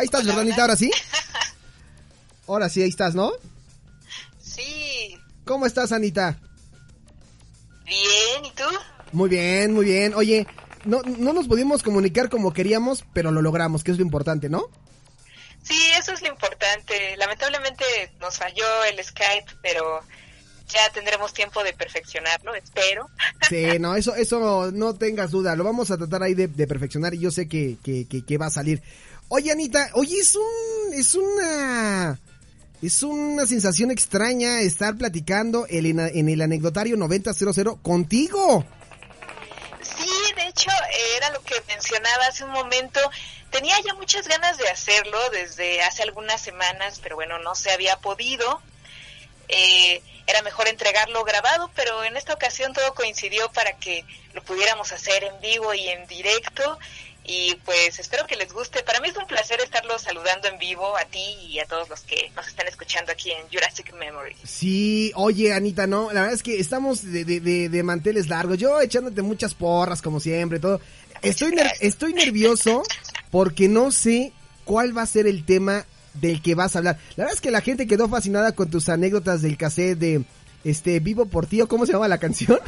Ahí estás, Jordanita, ahora sí. Ahora sí, ahí estás, ¿no? Sí. ¿Cómo estás, Anita? Bien, ¿y tú? Muy bien, muy bien. Oye, no, no nos pudimos comunicar como queríamos, pero lo logramos, que es lo importante, ¿no? Sí, eso es lo importante. Lamentablemente nos falló el Skype, pero ya tendremos tiempo de perfeccionarlo, espero. Sí, no, eso, eso no tengas duda. Lo vamos a tratar ahí de, de perfeccionar y yo sé que, que, que, que va a salir. Oye, Anita, oye, es un, es una, es una sensación extraña estar platicando el, en el anecdotario 9000 contigo. Sí, de hecho, era lo que mencionaba hace un momento. Tenía ya muchas ganas de hacerlo desde hace algunas semanas, pero bueno, no se había podido. Eh, era mejor entregarlo grabado, pero en esta ocasión todo coincidió para que lo pudiéramos hacer en vivo y en directo y pues espero que les guste. Para mí es un placer estarlos saludando en vivo a ti y a todos los que nos están escuchando aquí en Jurassic Memory. Sí, oye Anita, no, la verdad es que estamos de, de, de, de manteles largos, yo echándote muchas porras como siempre, todo. Estoy, ner estoy nervioso porque no sé cuál va a ser el tema del que vas a hablar. La verdad es que la gente quedó fascinada con tus anécdotas del cassette de este Vivo por ti, o cómo se llama la canción.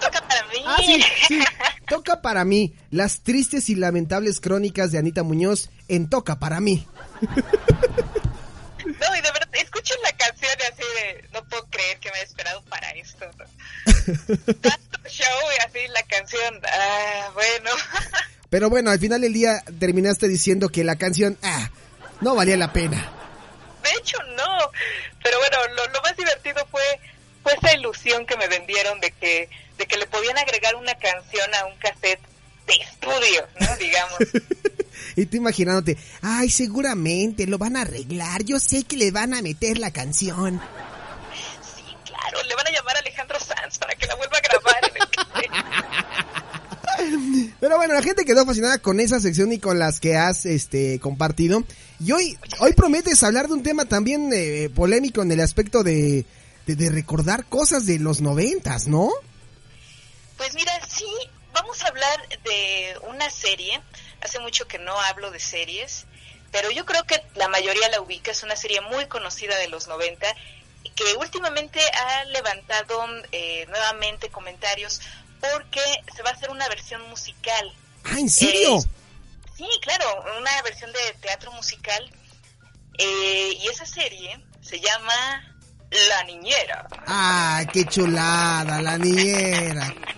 Toca para mí. Ah, sí, sí. Toca para mí las tristes y lamentables crónicas de Anita Muñoz en Toca para mí. No, y de verdad, escuchen la canción y así de, no puedo creer que me haya esperado para esto. Tanto show y así la canción, ah, bueno. Pero bueno, al final del día terminaste diciendo que la canción, ah, no valía la pena. De hecho, no. Pero bueno, lo, lo más divertido fue, fue esa ilusión que me vendieron de que, de que le podían agregar una canción a un cassette de estudio, ¿no? Digamos. y tú imaginándote, ay, seguramente lo van a arreglar, yo sé que le van a meter la canción. Sí, claro, le van a llamar a Alejandro Sanz para que la vuelva a grabar en el cassette. Pero bueno, la gente quedó fascinada con esa sección y con las que has este compartido. Y hoy, hoy prometes hablar de un tema también eh, polémico en el aspecto de, de, de, recordar cosas de los noventas, ¿no? Pues mira, sí, vamos a hablar de una serie. Hace mucho que no hablo de series, pero yo creo que la mayoría la ubica. Es una serie muy conocida de los 90 que últimamente ha levantado eh, nuevamente comentarios porque se va a hacer una versión musical. Ah, ¿en serio? Eh, sí, claro, una versión de teatro musical. Eh, y esa serie se llama La Niñera. Ah, qué chulada, La Niñera.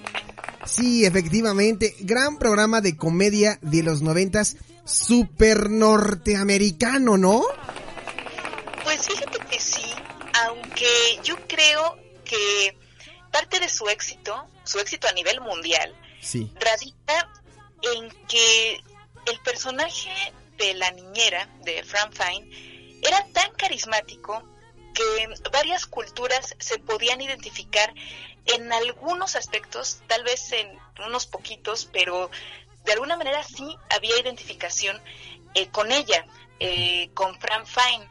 Sí, efectivamente, gran programa de comedia de los noventas, super norteamericano, ¿no? Pues fíjate que sí, aunque yo creo que parte de su éxito, su éxito a nivel mundial, sí. radica en que el personaje de la niñera, de Fran Fine, era tan carismático que varias culturas se podían identificar en algunos aspectos, tal vez en unos poquitos, pero de alguna manera sí había identificación eh, con ella, eh, con Fran Fine.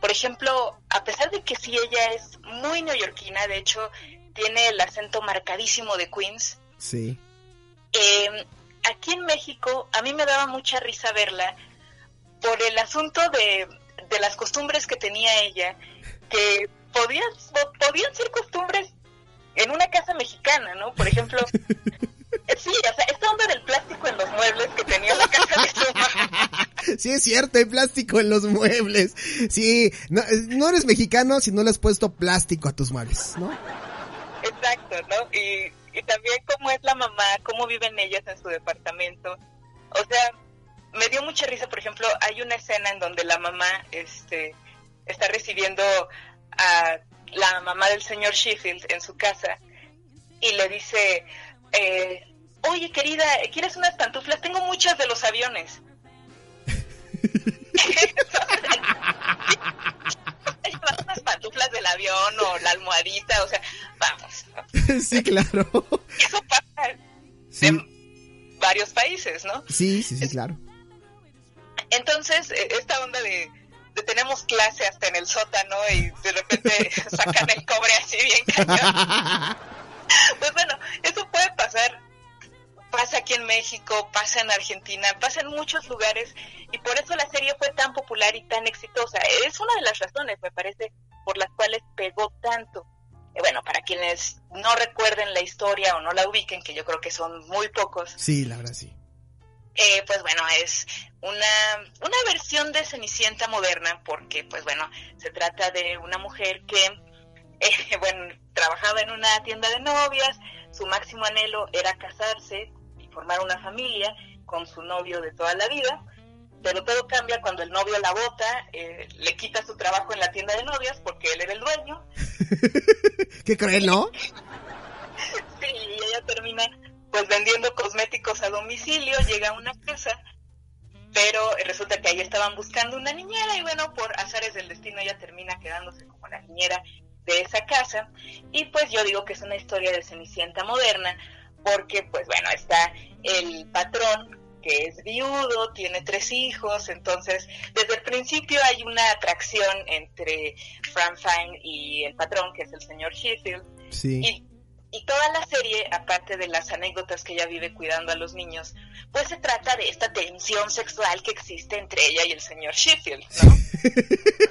Por ejemplo, a pesar de que sí ella es muy neoyorquina, de hecho tiene el acento marcadísimo de Queens. Sí. Eh, aquí en México a mí me daba mucha risa verla por el asunto de, de las costumbres que tenía ella, que podían, podían ser costumbres en una casa mexicana, ¿no? Por ejemplo, sí, o sea, esta onda del plástico en los muebles que tenía la casa de su. Sí, es cierto, hay plástico en los muebles. Sí, no, no eres mexicano si no le has puesto plástico a tus muebles, ¿no? Exacto, ¿no? Y, y también cómo es la mamá, cómo viven ellas en su departamento. O sea, me dio mucha risa, por ejemplo, hay una escena en donde la mamá este, está recibiendo a la mamá del señor Sheffield en su casa y le dice, eh, oye querida, ¿quieres unas pantuflas? Tengo muchas de los aviones. unas pantuflas del avión o la almohadita, o sea, vamos. Sí, claro. Eso pasa en varios países, ¿no? Sí, sí, sí, claro. Entonces, e, esta onda de, de, tenemos clase hasta en el sótano y de repente sacan el cobre así bien cañón. Pues bueno, eso puede pasar pasa aquí en México, pasa en Argentina, pasa en muchos lugares y por eso la serie fue tan popular y tan exitosa. Es una de las razones, me parece, por las cuales pegó tanto. Eh, bueno, para quienes no recuerden la historia o no la ubiquen, que yo creo que son muy pocos. Sí, la verdad sí. Eh, pues bueno, es una, una versión de Cenicienta moderna, porque pues bueno, se trata de una mujer que, eh, bueno, trabajaba en una tienda de novias, su máximo anhelo era casarse formar una familia con su novio de toda la vida, pero todo cambia cuando el novio la bota, eh, le quita su trabajo en la tienda de novias porque él era el dueño. ¿Qué creen, no? sí, y ella termina pues vendiendo cosméticos a domicilio, llega a una casa, pero resulta que ahí estaban buscando una niñera y bueno, por azares del destino ella termina quedándose como la niñera de esa casa y pues yo digo que es una historia de Cenicienta moderna porque pues bueno, está el patrón que es viudo, tiene tres hijos, entonces desde el principio hay una atracción entre Fran Fine y el patrón, que es el señor Sheffield. Y, y, toda la serie, aparte de las anécdotas que ella vive cuidando a los niños, pues se trata de esta tensión sexual que existe entre ella y el señor Sheffield, ¿no?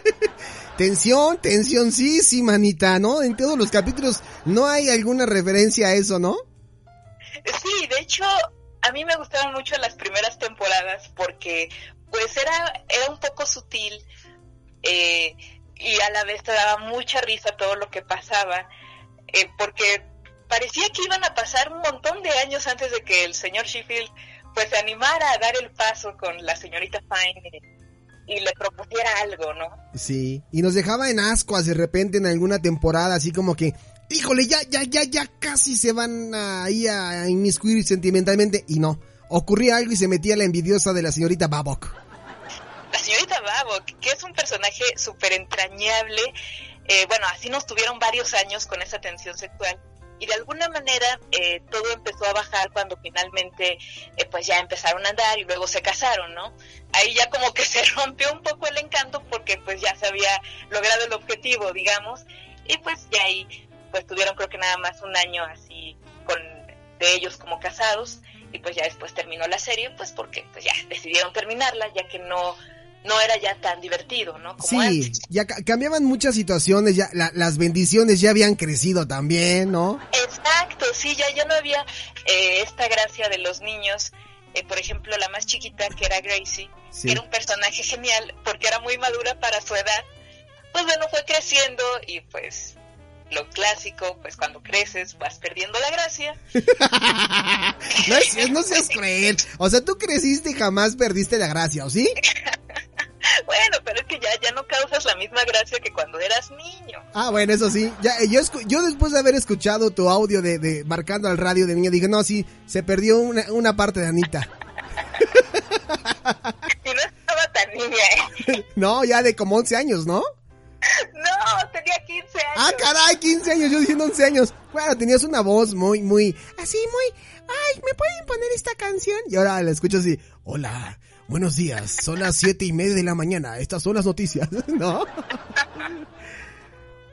tensión, tensión, sí, sí, manita, ¿no? En todos los capítulos no hay alguna referencia a eso, ¿no? Sí, de hecho, a mí me gustaban mucho las primeras temporadas porque pues era, era un poco sutil eh, y a la vez te daba mucha risa todo lo que pasaba eh, porque parecía que iban a pasar un montón de años antes de que el señor Sheffield pues se animara a dar el paso con la señorita Fine y le propusiera algo, ¿no? Sí, y nos dejaba en ascuas de repente en alguna temporada, así como que, híjole, ya, ya, ya, ya casi se van ahí a inmiscuir sentimentalmente y no. Ocurría algo y se metía la envidiosa de la señorita Babok. La señorita Babok, que es un personaje súper entrañable. Eh, bueno, así nos tuvieron varios años con esa tensión sexual y de alguna manera eh, todo empezó a bajar cuando finalmente eh, pues ya empezaron a andar y luego se casaron, ¿no? Ahí ya como que se rompió un poco el encanto porque pues ya se había logrado el objetivo, digamos, y pues ya ahí pues tuvieron creo que nada más un año así con de ellos como casados y pues ya después terminó la serie pues porque pues ya decidieron terminarla ya que no no era ya tan divertido, ¿no? sí, ya cambiaban muchas situaciones, ya las bendiciones ya habían crecido también, ¿no? Exacto, sí, ya, ya no había eh, esta gracia de los niños. Eh, por ejemplo, la más chiquita, que era Gracie, que era un personaje genial porque era muy madura para su edad. Pues bueno, fue creciendo y pues lo clásico, pues cuando creces vas perdiendo la gracia. no, no seas cruel. O sea, tú creciste y jamás perdiste la gracia, ¿o sí? bueno, pero es que ya, ya no causas la misma gracia que cuando eras niño. Ah, bueno, eso sí. Ya, eh, yo, yo después de haber escuchado tu audio de, de marcando al radio de niño, dije, no, sí, se perdió una, una parte de Anita. y no estaba tan niña, ¿eh? no, ya de como 11 años, ¿no? No, tenía 15 años. Ah, caray, 15 años, yo diciendo 11 años. Bueno, tenías una voz muy, muy, así, muy, ay, ¿me pueden poner esta canción? Y ahora la escucho así, hola, buenos días, son las siete y media de la mañana, estas son las noticias, ¿no?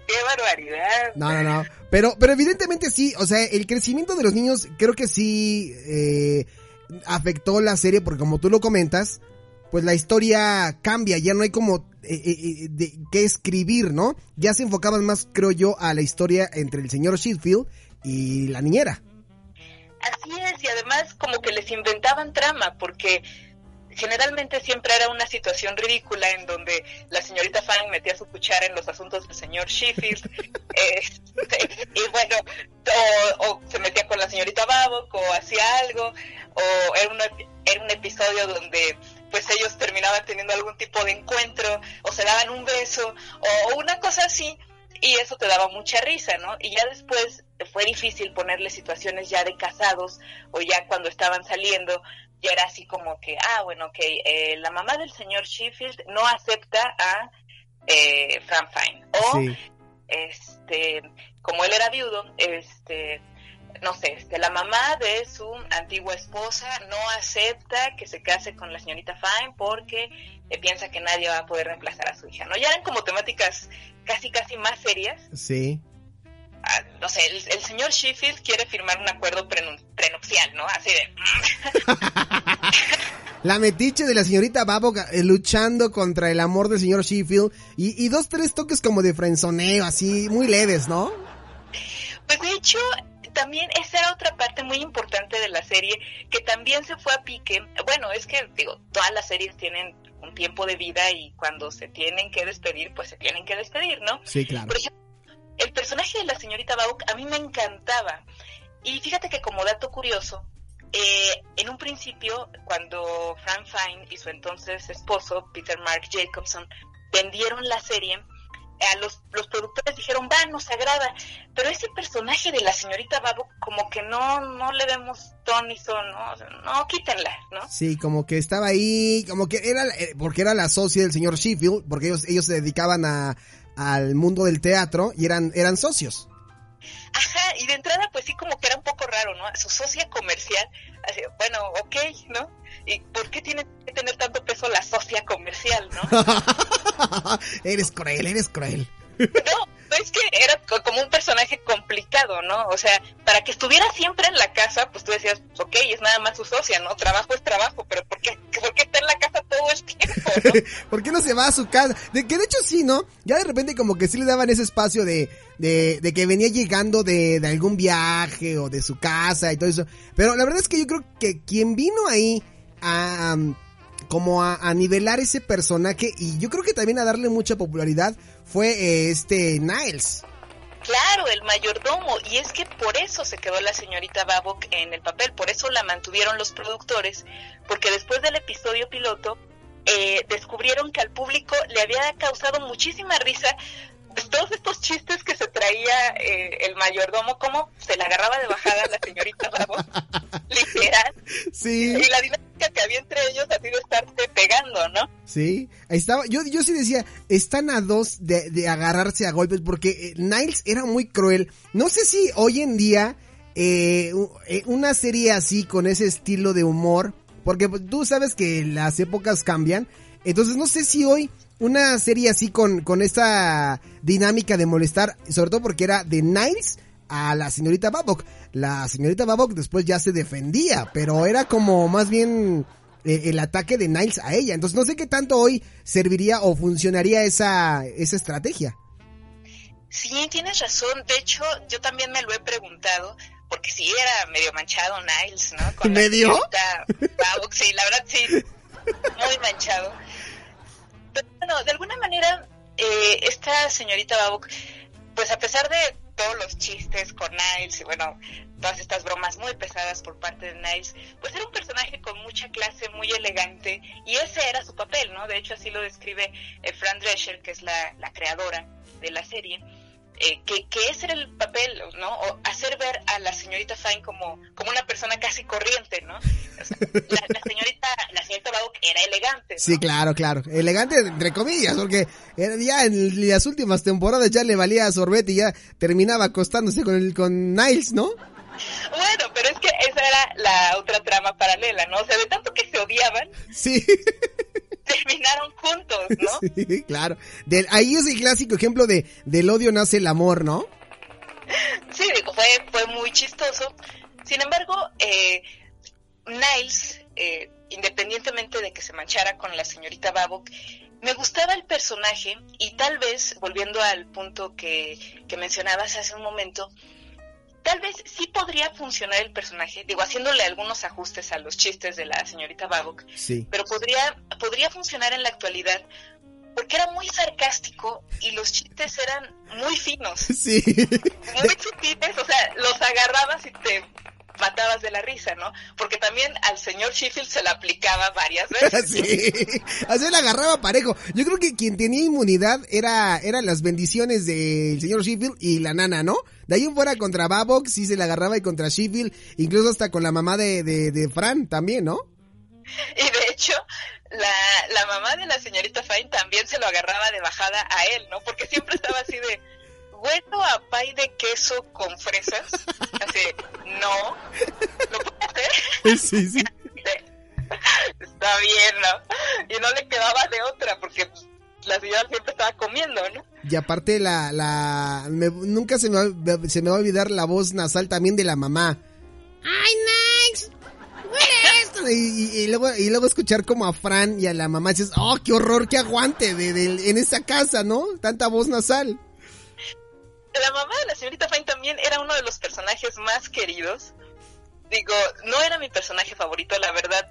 ¡Qué barbaridad! No, no, no. Pero, pero evidentemente sí, o sea, el crecimiento de los niños creo que sí eh, afectó la serie, porque como tú lo comentas, pues la historia cambia, ya no hay como eh, eh, de qué escribir, ¿no? Ya se enfocaban más, creo yo, a la historia entre el señor Sheffield y la niñera. Así es, y además como que les inventaban trama, porque generalmente siempre era una situación ridícula en donde la señorita Fanning metía su cuchara en los asuntos del señor Sheffield este, y bueno o, se metía con la señorita Babok o hacía algo o era, era un episodio donde pues ellos terminaban teniendo algún tipo de encuentro o se daban un beso o una cosa así y eso te daba mucha risa, ¿no? Y ya después fue difícil ponerle situaciones ya de casados o ya cuando estaban saliendo ya era así como que, ah, bueno, ok, eh, la mamá del señor Sheffield no acepta a eh, Fran Fine. O, este, como él era viudo, este, no sé, este, la mamá de su antigua esposa no acepta que se case con la señorita Fine porque eh, piensa que nadie va a poder reemplazar a su hija, ¿no? Ya eran como temáticas casi, casi más serias. Sí. No sé, el, señor Sheffield quiere firmar un acuerdo prenupcial, ¿no? Así de... la metiche de la señorita Babok eh, luchando contra el amor del señor Sheffield y, y dos, tres toques como de frenzoneo, así, muy leves, ¿no? Pues de hecho, también esa era otra parte muy importante de la serie que también se fue a pique. Bueno, es que digo, todas las series tienen un tiempo de vida y cuando se tienen que despedir, pues se tienen que despedir, ¿no? Sí, claro. Por ejemplo, el personaje de la señorita Bauk a mí me encantaba. Y fíjate que como dato curioso, eh, en un principio, cuando Frank Fine y su entonces esposo, Peter Mark Jacobson, vendieron la serie, a los, los productores dijeron, va, nos agrada, pero ese personaje de la señorita Babo, como que no, no le vemos ton y son, ¿no? no, quítenla, ¿no? Sí, como que estaba ahí, como que era, eh, porque era la socia del señor Sheffield, porque ellos, ellos se dedicaban a, al mundo del teatro y eran, eran socios. Ajá, y de entrada pues sí como que era un poco raro, ¿no? Su socia comercial, así, bueno, ok, ¿no? ¿Y por qué tiene que tener tanto peso la socia comercial, no? eres cruel, eres cruel. No, es que era como un personaje complicado, ¿no? O sea, para que estuviera siempre en la casa, pues tú decías, ok, es nada más su socia, ¿no? Trabajo es trabajo, pero ¿por qué, por qué está en la casa todo el tiempo, ¿no? ¿Por qué no se va a su casa? De que de hecho sí, ¿no? Ya de repente como que sí le daban ese espacio de, de, de que venía llegando de, de algún viaje o de su casa y todo eso. Pero la verdad es que yo creo que quien vino ahí a como a, nivelar ese personaje y yo creo que también a darle mucha popularidad fue eh, este Niles. Claro, el mayordomo, y es que por eso se quedó la señorita Babok en el papel, por eso la mantuvieron los productores, porque después del episodio piloto eh, descubrieron que al público le había causado muchísima risa todos estos chistes que se traía eh, el mayordomo, cómo se la agarraba de bajada la señorita Babok, literal. Sí. Y la dinámica Sí, ahí estaba. Yo, yo sí decía, están a dos de, agarrarse a golpes porque eh, Niles era muy cruel. No sé si hoy en día eh, eh, una serie así con ese estilo de humor, porque pues, tú sabes que las épocas cambian. Entonces no sé si hoy una serie así con, con esta dinámica de molestar, sobre todo porque era de Niles a la señorita Babok. La señorita Babok después ya se defendía, pero era como más bien el ataque de Niles a ella. Entonces no sé qué tanto hoy serviría o funcionaría esa, esa estrategia. Sí, tienes razón. De hecho, yo también me lo he preguntado, porque sí era medio manchado Niles, ¿no? Con ¿Medio? Sí, la verdad sí, muy manchado. Pero bueno, de alguna manera, eh, esta señorita Babok, pues a pesar de todos los chistes con Niles y bueno, todas estas bromas muy pesadas por parte de Niles, pues era un personaje con mucha clase, muy elegante y ese era su papel, ¿no? De hecho así lo describe eh, Fran Drescher, que es la, la creadora de la serie eh, que, que, ese era el papel, ¿no? O hacer ver a la señorita Fine como, como una persona casi corriente, ¿no? La, señorita, la señorita era elegante. Sí, claro, claro. Elegante entre comillas, porque ya en las últimas temporadas ya le valía a sorbete y ya terminaba acostándose con el, con Niles, ¿no? Bueno, pero es que esa era la otra trama paralela, ¿no? O sea, de tanto que se odiaban. Sí. terminaron juntos, ¿no? Sí, claro. ahí es el clásico ejemplo de del odio nace el amor, ¿no? Sí, digo, fue, fue muy chistoso. Sin embargo, eh, Niles, eh, independientemente de que se manchara con la señorita Babok, me gustaba el personaje y tal vez, volviendo al punto que, que mencionabas hace un momento, tal vez sí podría funcionar el personaje, digo, haciéndole algunos ajustes a los chistes de la señorita Babok, sí. pero podría, podría funcionar en la actualidad porque era muy sarcástico y los chistes eran muy finos. Sí. Muy sutiles, o sea, los agarrabas y te matabas de la risa, ¿no? Porque también al señor Sheffield se la aplicaba varias veces. Sí, así la agarraba parejo. Yo creo que quien tenía inmunidad era eran las bendiciones del señor Sheffield y la nana, ¿no? De ahí en fuera contra Babok sí se la agarraba y contra Sheffield, incluso hasta con la mamá de, de, de Fran también, ¿no? Y de hecho, la, la mamá de la señorita Fine también se lo agarraba de bajada a él, ¿no? Porque siempre estaba así de, bueno a pay de queso con fresas. Así, no, ¿lo puede hacer? Sí, sí. Está bien, ¿no? Y no le quedaba de otra, porque la señora siempre estaba comiendo, ¿no? Y aparte la, la, nunca se me, va, se me va a olvidar la voz nasal también de la mamá. ¡Ay, nice! esto? Y, luego, y luego escuchar como a Fran y a la mamá dices, oh, qué horror, qué aguante de, en esa casa, ¿no? Tanta voz nasal. La mamá de la señorita Fine también era uno de los personajes más queridos. Digo, no era mi personaje favorito, la verdad.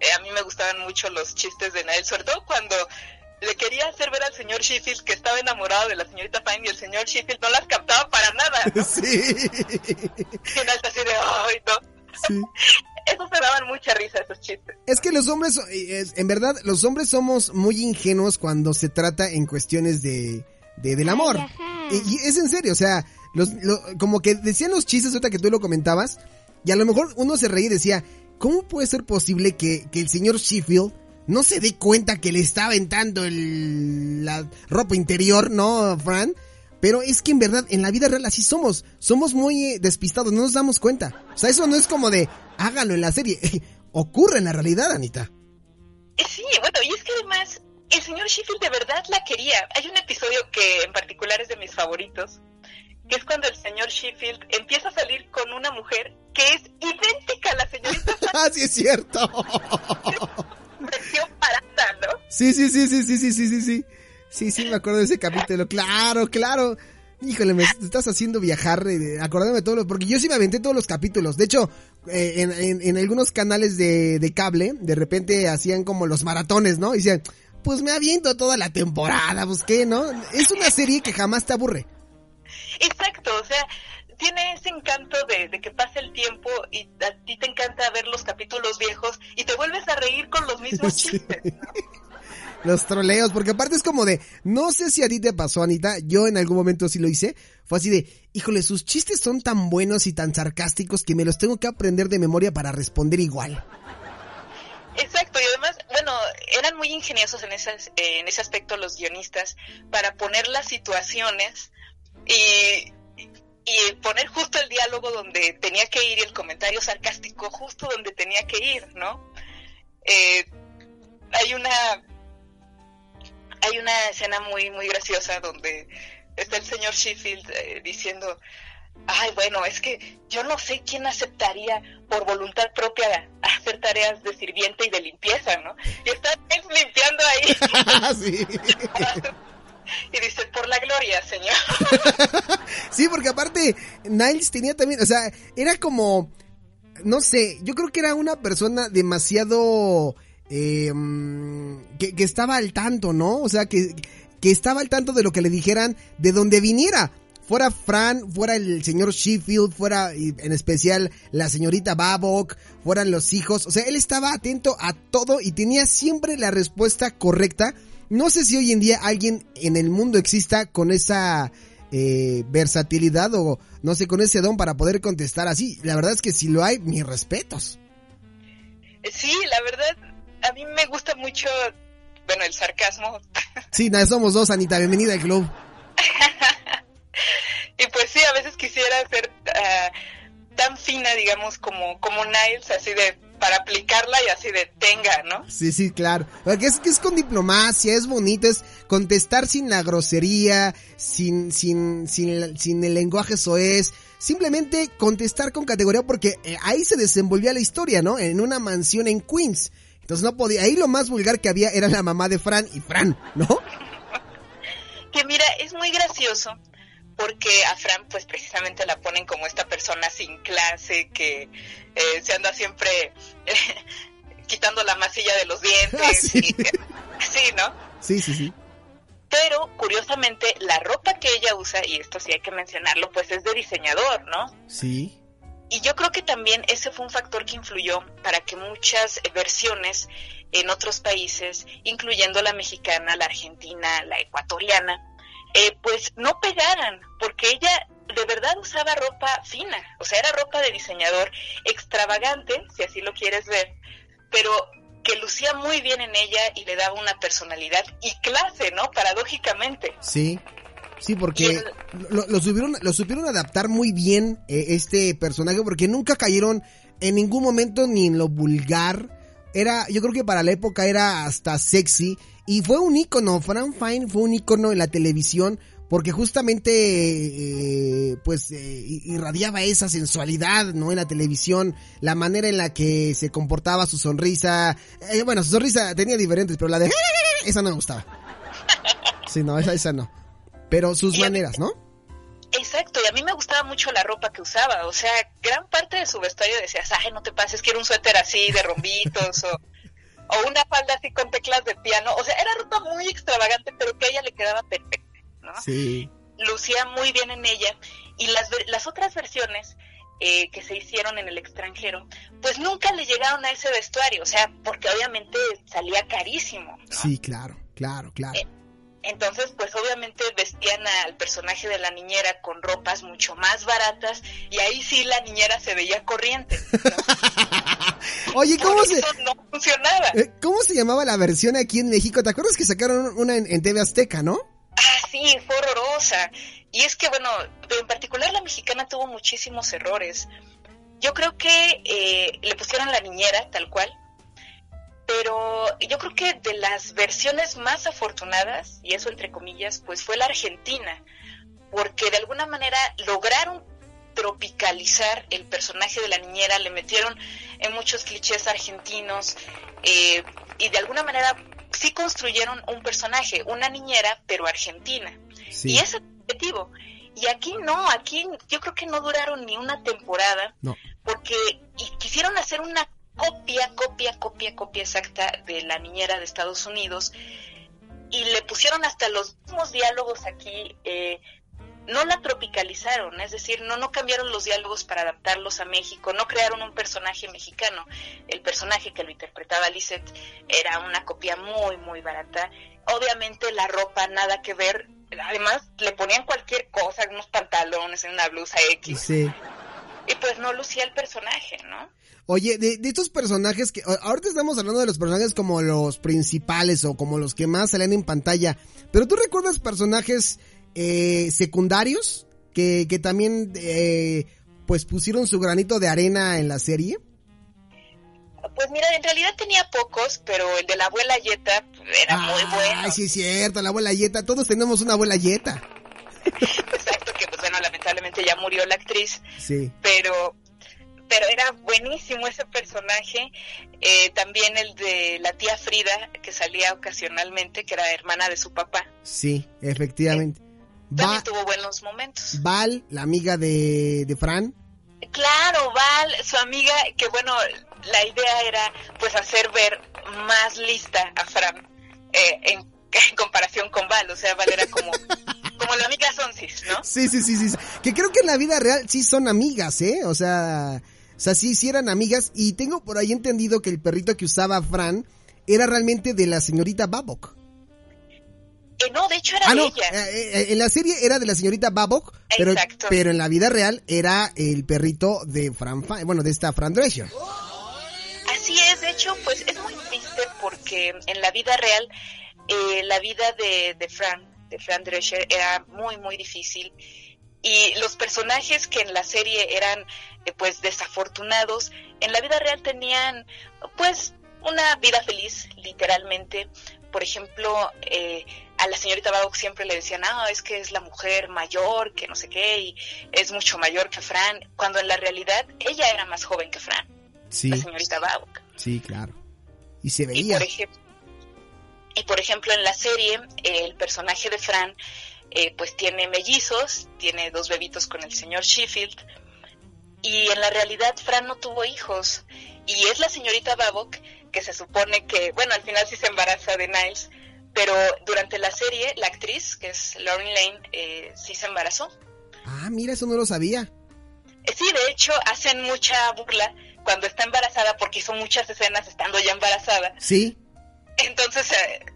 Eh, a mí me gustaban mucho los chistes de Nael, sobre todo cuando le quería hacer ver al señor Sheffield que estaba enamorado de la señorita Fine y el señor Sheffield no las captaba para nada. Sí. Y así de, ay, no. Sí. Eso se daban mucha risa esos chistes. Es que los hombres, en verdad, los hombres somos muy ingenuos cuando se trata en cuestiones de, de del amor. y, es en serio, o sea, los, como que decían los chistes ahorita que tú lo comentabas, y a lo mejor uno se reía y decía, ¿cómo puede ser posible que, que el señor Sheffield no se dé cuenta que le está aventando el, la ropa interior, ¿no, Fran? Pero es que en verdad, en la vida real así somos. Somos muy eh, despistados, no nos damos cuenta. O sea, eso no es como de, hágalo en la serie. Ocurre en la realidad, Anita. Eh, sí, bueno, y es que además, el señor Sheffield de verdad la quería. Hay un episodio que en particular es de mis favoritos, que es cuando el señor Sheffield empieza a salir con una mujer que es idéntica a la señorita. Ah, sí, es cierto. versión barata, ¿no? Sí, sí, sí, sí, sí, sí, sí, sí, sí. Sí, sí, me acuerdo de ese capítulo. Claro, claro. Híjole, me estás haciendo viajar, eh, acordándome de todo, lo, porque yo sí me aventé todos los capítulos. De hecho, eh, en, en, algunos canales de, de, cable, de repente hacían como los maratones, ¿no? Y decían, pues me aviento toda la temporada, pues qué, ¿no? Es una serie que jamás te aburre. Exacto, o sea, tiene ese encanto de, que pasa el tiempo y a ti te encanta ver los capítulos viejos y te vuelves a reír con los mismos chistes. los troleos, porque aparte es como de, no sé si a ti te pasó, Anita, yo en algún momento sí lo hice, fue así de, híjole, sus chistes son tan buenos y tan sarcásticos que me los tengo que aprender de memoria para responder igual. Exacto, y además, bueno, eran muy ingeniosos en ese, en ese aspecto los guionistas para poner las situaciones y y poner justo el diálogo donde tenía que ir y el comentario sarcástico justo donde tenía que ir, ¿no? Eh, hay una hay una escena muy muy graciosa donde está el señor Sheffield eh, diciendo ay bueno es que yo no sé quién aceptaría por voluntad propia hacer tareas de sirviente y de limpieza, ¿no? Y está limpiando ahí. Y dice, por la gloria, señor. sí, porque aparte, Niles tenía también, o sea, era como, no sé, yo creo que era una persona demasiado... Eh, que, que, estaba al tanto, ¿no? O sea, que, que estaba al tanto de lo que le dijeran de donde viniera. Fuera Fran, fuera el señor Sheffield, fuera en especial la señorita Babok, fueran los hijos. O sea, él estaba atento a todo y tenía siempre la respuesta correcta no sé si hoy en día alguien en el mundo exista con esa eh, versatilidad o no sé, con ese don para poder contestar así. La verdad es que si lo hay, mis respetos. Sí, la verdad, a mí me gusta mucho, bueno, el sarcasmo. Sí, nada, somos dos, Anita, bienvenida al club. y pues sí, a veces quisiera ser ah, tan fina, digamos, como, como Niles, así de para aplicarla y así de tenga, ¿no? Sí, sí, claro. Porque es que es con diplomacia, es bonito, es contestar sin la grosería, sin, sin, sin, sin el lenguaje soez, simplemente contestar con categoría porque eh, ahí se desenvolvía la historia, ¿no? En una mansión en Queens. Entonces no podía, ahí lo más vulgar que había era la mamá de Fran y Fran, ¿no? que mira, es muy gracioso porque a Fran pues precisamente la ponen como esta persona sin clase que eh, se anda siempre eh, quitando la masilla de los dientes. Ah, sí. ¿no? Sí, sí, sí. Pero curiosamente la ropa que ella usa, y esto sí hay que mencionarlo, pues es de diseñador, ¿no? Sí. Y yo creo que también ese fue un factor que influyó para que muchas versiones en otros países, incluyendo la mexicana, la argentina, la ecuatoriana, eh, pues no pegaran, porque ella de verdad usaba ropa fina, o sea, era ropa de diseñador extravagante, si así lo quieres ver, pero que lucía muy bien en ella y le daba una personalidad y clase, ¿no? Paradójicamente. Sí. Sí, porque lo, lo, supieron, lo supieron adaptar muy bien eh, este personaje porque nunca cayeron en ningún momento ni en lo vulgar. Era, yo creo que para la época era hasta sexy y fue un icono. Fran Fine fue un icono en la televisión porque justamente eh, pues eh, irradiaba esa sensualidad no en la televisión la manera en la que se comportaba su sonrisa eh, bueno su sonrisa tenía diferentes pero la de esa no me gustaba. Sí no esa esa no. Pero sus maneras no Exacto, y a mí me gustaba mucho la ropa que usaba, o sea, gran parte de su vestuario decías, ay, no te pases, quiero un suéter así de rombitos o, o una falda así con teclas de piano, o sea, era ropa muy extravagante, pero que a ella le quedaba perfecta. Sí. Lucía muy bien en ella. Y las, las otras versiones eh, que se hicieron en el extranjero, pues nunca le llegaron a ese vestuario, o sea, porque obviamente salía carísimo. Sí, claro, claro, claro. Eh, entonces, pues obviamente vestían al personaje de la niñera con ropas mucho más baratas y ahí sí la niñera se veía corriente. Oye, ¿cómo se no funcionaba? Eh, ¿Cómo se llamaba la versión aquí en México? ¿Te acuerdas que sacaron una en TV Azteca, no? Ah, sí, fue horrorosa. Y es que, bueno, en particular la mexicana tuvo muchísimos errores. Yo creo que eh, le pusieron la niñera, tal cual. Pero yo creo que de las versiones más afortunadas, y eso entre comillas, pues fue la argentina. Porque de alguna manera lograron tropicalizar el personaje de la niñera, le metieron en muchos clichés argentinos eh, y de alguna manera sí construyeron un personaje, una niñera, pero argentina. Y es objetivo. Y aquí no, aquí yo creo que no duraron ni una temporada, porque quisieron hacer una copia, copia, copia, copia exacta de la niñera de Estados Unidos y le pusieron hasta los mismos diálogos aquí. Eh, no la tropicalizaron, es decir, no, no cambiaron los diálogos para adaptarlos a México, no crearon un personaje mexicano. El personaje que lo interpretaba Lisette era una copia muy, muy barata. Obviamente la ropa nada que ver, además le ponían cualquier cosa, unos pantalones, una blusa X. Sí. Y pues no lucía el personaje, ¿no? Oye, de, de, estos personajes que ahorita estamos hablando de los personajes como los principales o como los que más salen en pantalla, pero tú recuerdas personajes eh, secundarios que, que también eh, pues pusieron su granito de arena en la serie? Pues mira, en realidad tenía pocos, pero el de la abuela Yeta era muy bueno. Ay, sí es cierto, la abuela Yeta, todos tenemos una abuela Yeta. Exacto, que pues bueno, lamentablemente ya murió la actriz. Sí. Pero pero era buenísimo ese personaje. Eh, también el de la tía Frida, que salía ocasionalmente, que era hermana de su papá. Sí, efectivamente. También tuvo buenos momentos. Val, la amiga de, de Fran. Claro, Val, su amiga, que bueno, la idea era pues hacer ver más lista a Fran eh, en, comparación con Val, o sea, Val era como, como la amiga Sonsis, ¿no? Sí, sí, sí, sí, que creo que en la vida real sí son amigas, ¿eh? O sea, o sea, sí, sí eran amigas y tengo por ahí entendido que el perrito que usaba Fran era realmente de la señorita Babok. Eh, no, de hecho era ah, de ella. Eh, eh, en la serie era de la señorita Babok, pero, pero en la vida real era el perrito de Fran, bueno, de esta Fran Drescher. Así es, de hecho, pues es muy triste porque en la vida real la vida de, de Fran, de Fran Drescher era muy, muy difícil y los personajes que en la serie eran pues desafortunados, en la vida real tenían pues una vida feliz, literalmente. Por ejemplo, eh, a la señorita Babok siempre le decían, ah, es que es la mujer mayor, que no sé qué, y es mucho mayor que Fran, cuando en la realidad ella era más joven que Fran, sí. la señorita Babok. Sí, claro. Y se veía. Y por, ejemplo, en la serie, el personaje de Fran, eh, pues tiene mellizos, tiene dos bebitos con el señor Sheffield, y en la realidad Fran no tuvo hijos, y es la señorita Babok que se supone que, bueno, al final sí se embaraza de Niles, pero durante la serie, la actriz, que es Lauren Lane, eh, sí se embarazó. Ah, mira, eso no lo sabía. Eh, sí, de hecho, hacen mucha burla cuando está embarazada porque hizo muchas escenas estando ya embarazada. Sí. Entonces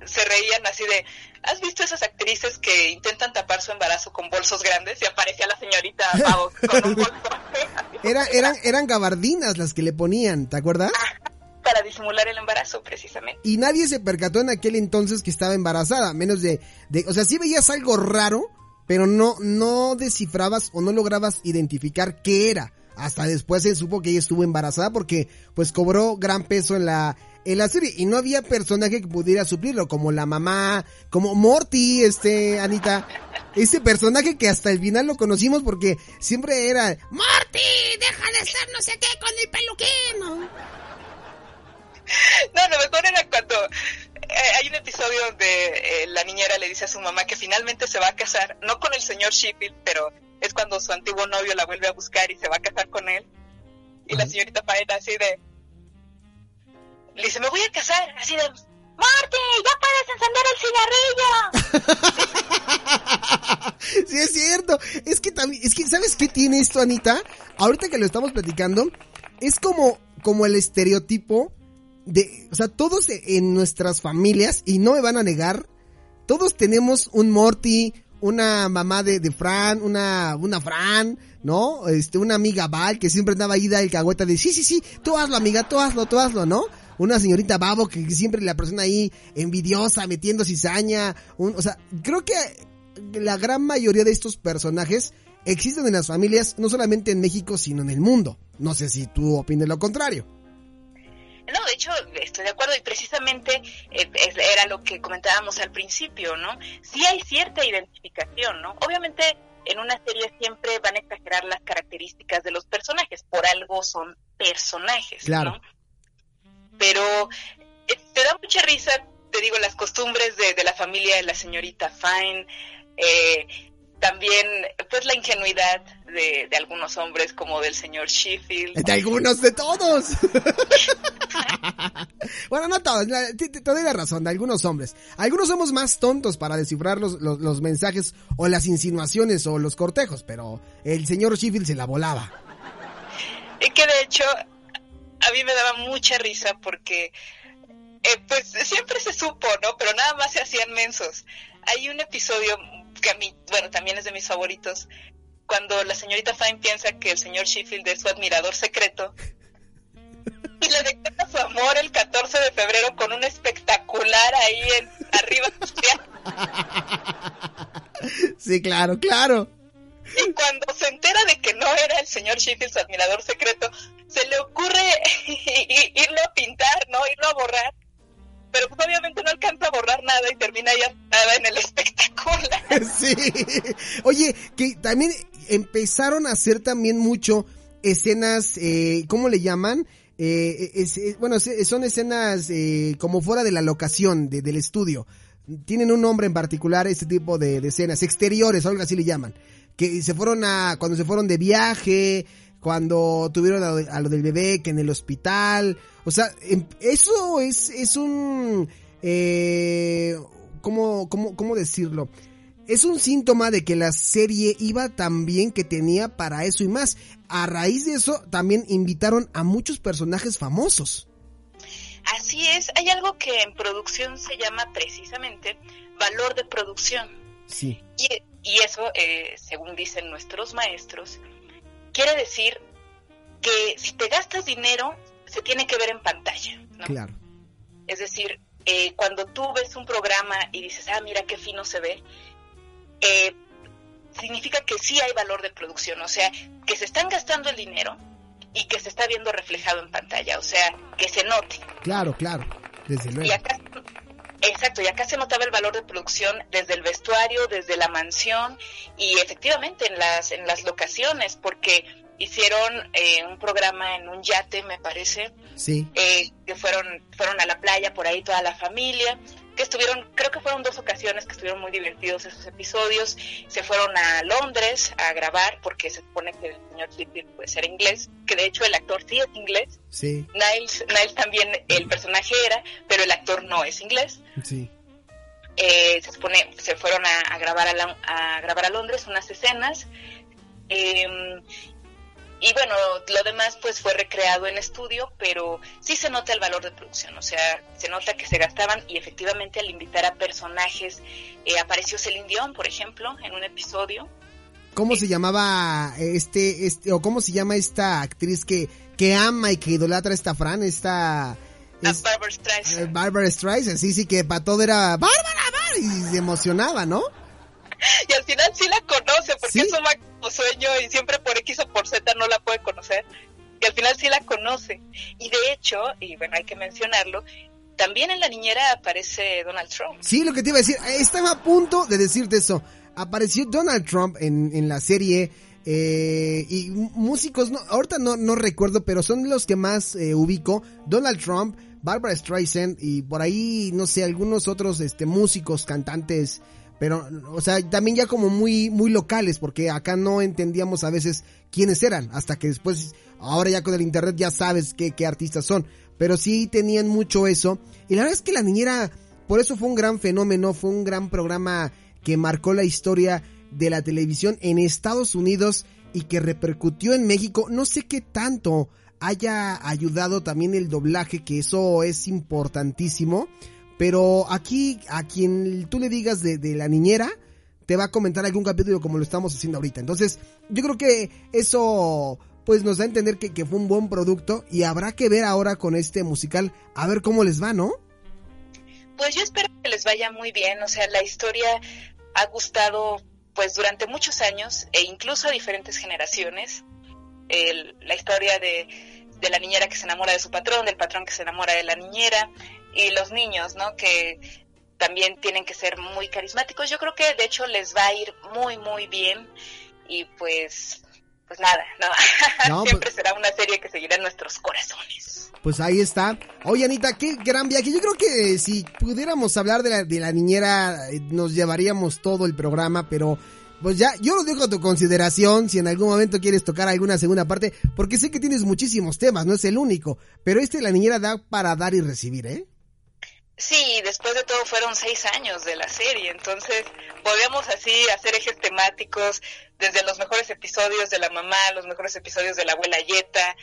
se reían así de, ¿has visto esas actrices que intentan tapar su embarazo con bolsos grandes? Y aparecía la señorita con un bolso. Era, eran, eran gabardinas las que le ponían, ¿te acuerdas? para para disimular el embarazo, precisamente. Y nadie se percató en aquel entonces que estaba embarazada, menos de, de o sea, sí veías algo raro, pero no, no descifrabas o no lograbas identificar qué era. Hasta después se supo que ella estuvo embarazada porque pues cobró gran peso en la, en la serie y no había personaje que pudiera suplirlo, como la mamá, como Morty, este, Anita. Ese personaje que hasta el final lo conocimos porque siempre era, Morty, deja de ser no sé qué con el peluquín. ¿no? No, lo mejor era cuando eh, hay un episodio donde eh, la niñera le dice a su mamá que finalmente se va a casar, no con el señor Sheffield, pero es cuando su antiguo novio la vuelve a buscar y se va a casar con él. Y la señorita Faena así de... Le dice, me voy a casar, así de... Marty, ya puedes encender el cigarrillo. sí, es cierto. Es que también, es que, ¿sabes qué tiene esto, Anita? Ahorita que lo estamos platicando, es como, como el estereotipo de, o sea, todos en nuestras familias, y no me van a negar, todos tenemos un Morty, una mamá de, de Fran, una, una Fran, ¿no? Este, una amiga Val que siempre andaba ahí da el cagüeta de, sí, sí, sí, tú hazlo, amiga, tú hazlo, tú hazlo, ¿no? Una señorita Babo que siempre la persona ahí envidiosa, metiendo cizaña, un, o sea, creo que la gran mayoría de estos personajes existen en las familias, no solamente en México, sino en el mundo. No sé si tú opinas lo contrario. No, de hecho, estoy de acuerdo y precisamente eh, era lo que comentábamos al principio, ¿no? Sí hay cierta identificación, ¿no? Obviamente en una serie siempre van a exagerar las características de los personajes, por algo son personajes, claro. ¿no? Pero eh, te da mucha risa, te digo, las costumbres de, de la familia de la señorita Fine, eh, también pues la ingenuidad de, de, algunos hombres como del señor Sheffield. De algunos, de todos. bueno, no todos, te, te, doy la razón, de algunos hombres. Algunos somos más tontos para descifrar los, los, los, mensajes o las insinuaciones o los cortejos, pero el señor Sheffield se la volaba. Y que de hecho a mí me daba mucha risa porque eh, pues siempre se supo, ¿no? Pero nada más se hacían mensos. Hay un episodio que a mí, bueno, también es de mis favoritos, cuando la señorita Fine piensa que el señor Sheffield es su admirador secreto y le declara su amor el 14 de febrero con un espectacular ahí en arriba. sí, claro, claro. Y cuando se entera de que no era el señor Sheffield su admirador secreto, se le ocurre irlo a pintar, ¿no? Irlo a borrar pero pues obviamente no alcanza a borrar nada y termina ya en el espectáculo. Sí. Oye, que también empezaron a hacer también mucho escenas, eh, ¿cómo le llaman? Eh, es, es, bueno, son escenas eh, como fuera de la locación, de, del estudio. Tienen un nombre en particular este tipo de, de escenas, exteriores, algo así le llaman. Que se fueron a, cuando se fueron de viaje, cuando tuvieron a, a, lo del bebé que en el hospital. O sea, em, eso es, es un... Eh, ¿cómo, cómo, ¿Cómo decirlo? Es un síntoma de que la serie iba tan bien que tenía para eso y más. A raíz de eso también invitaron a muchos personajes famosos. Así es, hay algo que en producción se llama precisamente valor de producción. Sí. Y, y eso, eh, según dicen nuestros maestros, quiere decir que si te gastas dinero, se tiene que ver en pantalla. ¿no? Claro. Es decir, eh, cuando tú ves un programa y dices, ah, mira qué fino se ve, eh, significa que sí hay valor de producción, o sea, que se están gastando el dinero y que se está viendo reflejado en pantalla, o sea, que se note. Claro, claro, desde luego. Y acá, exacto, y acá se notaba el valor de producción desde el vestuario, desde la mansión y efectivamente en las, en las locaciones, porque hicieron eh, un programa en un yate, me parece. Sí. Eh, que fueron, fueron a la playa por ahí toda la familia, que estuvieron, creo que fueron dos ocasiones que estuvieron muy divertidos esos episodios. Se fueron a Londres a grabar porque se supone que el señor Sheffield puede ser inglés, que de hecho el actor sí es inglés. Sí. Niles, Niles también el personaje era, pero el actor no es inglés. Sí. Eh, se supone se fueron a, a grabar a, la, a, grabar a Londres unas escenas eh, y bueno, lo demás pues fue recreado en estudio, pero sí se nota el valor de producción, o sea, se nota que se gastaban y efectivamente al invitar a personajes, eh, apareció Celine Dion, por ejemplo, en un episodio. ¿Cómo se llamaba este, este, o cómo se llama esta actriz que, que ama y que idolatra a esta Fran, esta, Es, Barbara Streisand. Barbara Streisand, sí, sí, que para todo era Bárbara, y se emocionaba, ¿no? y al final sí la conoce, porque es un máximo sueño y siempre por X o por Z no la puede conocer. Y al final sí la conoce. Y de hecho, y bueno, hay que mencionarlo, también en la niñera aparece Donald Trump. Sí, lo que te iba a decir, estaba a punto de decirte eso. Apareció Donald Trump en, en la serie eh, y músicos, no, ahorita no, no recuerdo, pero son los que más eh, ubico. Donald Trump, Barbara Streisand y por ahí, no sé, algunos otros este, músicos, cantantes pero o sea también ya como muy muy locales porque acá no entendíamos a veces quiénes eran hasta que después ahora ya con el internet ya sabes qué, qué artistas son. Pero sí tenían mucho eso. Y la verdad es que la niñera por eso fue un gran fenómeno fue un gran programa que marcó la historia de la televisión en Estados Unidos y que repercutió en México. No sé qué tanto haya ayudado también el doblaje que eso es importantísimo pero aquí, a quien tú le digas de, la niñera, te va a comentar algún capítulo como lo estamos haciendo ahorita. Entonces, yo creo que eso pues nos da a entender que, que, fue un buen producto y habrá que ver ahora con este musical a ver cómo les va, ¿no? Pues yo espero que les vaya muy bien, o sea, la historia ha gustado pues durante muchos años e incluso a diferentes generaciones. la historia de, de la niñera que se enamora de su patrón, del patrón que se enamora de la niñera, y los niños, ¿no? Que también tienen que ser muy carismáticos. Yo creo que de hecho les va a ir muy, muy bien y pues, pues nada, no, siempre pues será una serie que seguirá en nuestros corazones. Pues ahí está. Oye, Anita, qué gran viaje. Yo creo que si pudiéramos hablar de la, de la niñera, eh, nos llevaríamos todo el programa, pero pues ya, yo lo dejo a tu consideración si en algún momento quieres tocar alguna segunda parte, porque sé que tienes muchísimos temas, no es el único, pero este la niñera da para dar y recibir, ¿eh? Sí, después de todo fueron seis años de la serie, entonces volvemos así hacer ejes temáticos desde los mejores episodios de la mamá, los mejores episodios de la abuela Yeta,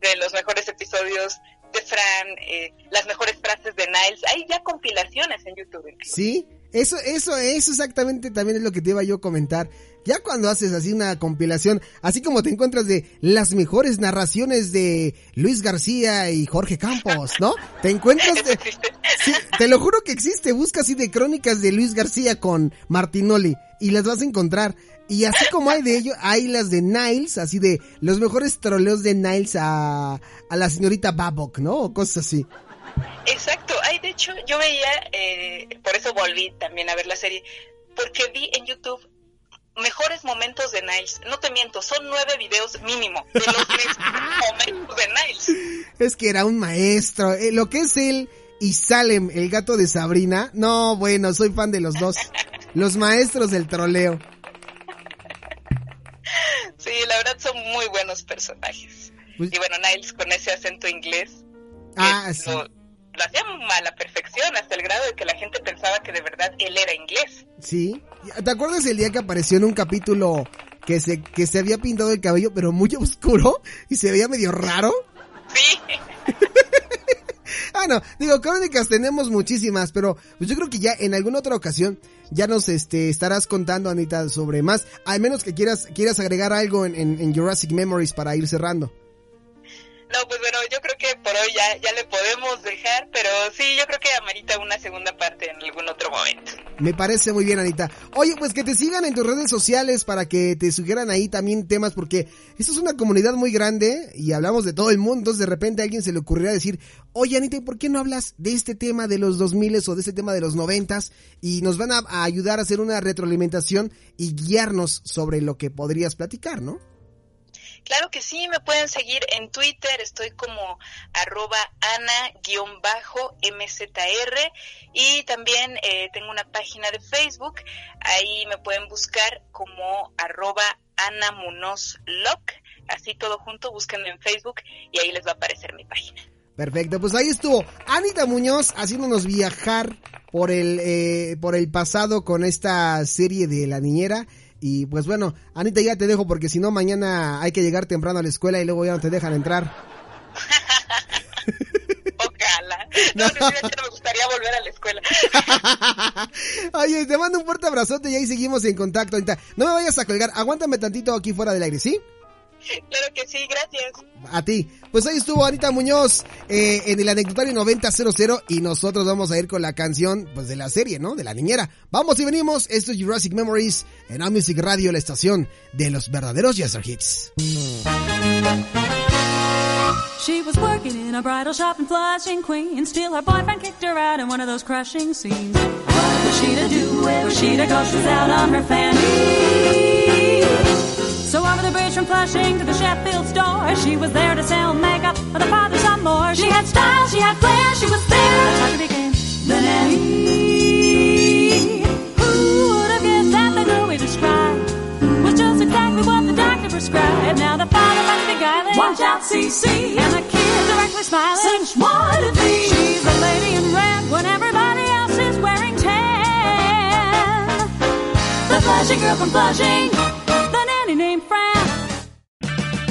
de los mejores episodios de Fran, eh, las mejores frases de Niles, hay ya compilaciones en YouTube. Sí, eso, eso, eso exactamente también es lo que te iba yo a comentar. Ya cuando haces así una compilación, así como te encuentras de las mejores narraciones de Luis García y Jorge Campos, ¿no? Te encuentras de... Sí, te lo juro que existe, busca así de crónicas de Luis García con Martinoli y las vas a encontrar. Y así como hay de ello, hay las de Niles, así de los mejores troleos de Niles a, a la señorita Babok, ¿no? O cosas así. Exacto, hay de hecho, yo veía, eh, por eso volví también a ver la serie, porque vi en YouTube mejores momentos de Niles. No te miento, son nueve videos mínimo de los momentos de Niles. Es que era un maestro. Eh, lo que es él y Salem, el gato de Sabrina. No, bueno, soy fan de los dos. Los maestros del troleo. Sí, la verdad son muy buenos personajes. Pues y bueno, Niles con ese acento inglés. Ah, sí lo hacía a la perfección, hasta el grado de que la gente pensaba que de verdad él era inglés. Sí. ¿Te acuerdas el día que apareció en un capítulo que se, que se había pintado el cabello, pero muy oscuro y se veía medio raro? Sí. ah, no, digo, crónicas tenemos muchísimas, pero pues yo creo que ya en alguna otra ocasión ya nos este, estarás contando, Anita, sobre más, al menos que quieras, quieras agregar algo en, en Jurassic Memories para ir cerrando. No, pues bueno, yo creo que por hoy ya, ya le podemos dejar, pero sí, yo creo que amerita una segunda parte en algún otro momento. Me parece muy bien, Anita. Oye, pues que te sigan en tus redes sociales para que te sugieran ahí también temas, porque esto es una comunidad muy grande y hablamos de todo el mundo, entonces de repente a alguien se le ocurrirá decir, oye Anita, ¿por qué no hablas de este tema de los 2000 o de este tema de los 90 y nos van a ayudar a hacer una retroalimentación y guiarnos sobre lo que podrías platicar, ¿no? Claro que sí, me pueden seguir en Twitter, estoy como arroba ana-mzr y también eh, tengo una página de Facebook, ahí me pueden buscar como arroba anamunosloc, así todo junto, búsquenme en Facebook y ahí les va a aparecer mi página. Perfecto, pues ahí estuvo Anita Muñoz haciéndonos viajar por el, eh, por el pasado con esta serie de La Niñera y pues bueno, Anita, ya te dejo porque si no, mañana hay que llegar temprano a la escuela y luego ya no te dejan entrar. Ojalá. No, no, me gustaría volver a la escuela. Oye, te mando un fuerte abrazote y ahí seguimos en contacto. Anita. No me vayas a colgar, aguántame tantito aquí fuera del aire, ¿sí? Claro que sí, gracias. A ti. Pues ahí estuvo Anita Muñoz eh, en el anecdotario 9000 y nosotros vamos a ir con la canción pues de la serie, ¿no? De la niñera. Vamos y venimos. Esto es Jurassic Memories en A Music Radio, la estación de los verdaderos Jazzer Hits. She was working in a bridal shop in Flushing, Queens. Still, her boyfriend kicked her out in one of those crushing scenes. What was she to do? Where was she to go? She was out on her fanny. So over the bridge from Flushing to the Sheffield store, she was there to sell makeup for the father some more. She had style, she had flair, she was there. That's how she became the nanny. Who would have guessed that the girl we described was just exactly what the doctor prescribed? Now the father must be guiling. Watch out, CC. And the kid directly smiling. Such what it be. She's the lady in red when everybody else is wearing tan. The Flushing girl from Flushing.